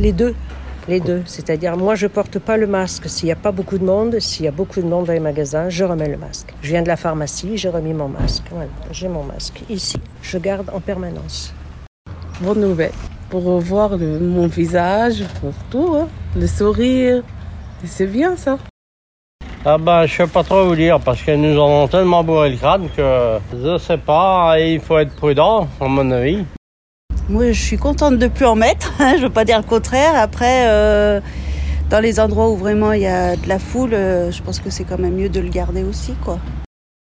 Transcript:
Les deux. Les deux. C'est-à-dire, moi, je porte pas le masque s'il n'y a pas beaucoup de monde. S'il y a beaucoup de monde dans les magasins, je remets le masque. Je viens de la pharmacie, j'ai remis mon masque. Voilà, j'ai mon masque ici. Je garde en permanence. Bonne nouvelle. Pour revoir le- mon visage, pour tout, hein. le sourire. Et c'est bien ça. Ah ben, je sais pas trop vous dire parce que nous en avons tellement bourré le crâne que je sais pas, il faut être prudent, à mon avis. Moi, je suis contente de plus en mettre. hein, je veux pas dire le contraire. Après, euh, dans les endroits où vraiment il y a de la foule, euh, je pense que c'est quand même mieux de le garder aussi, quoi.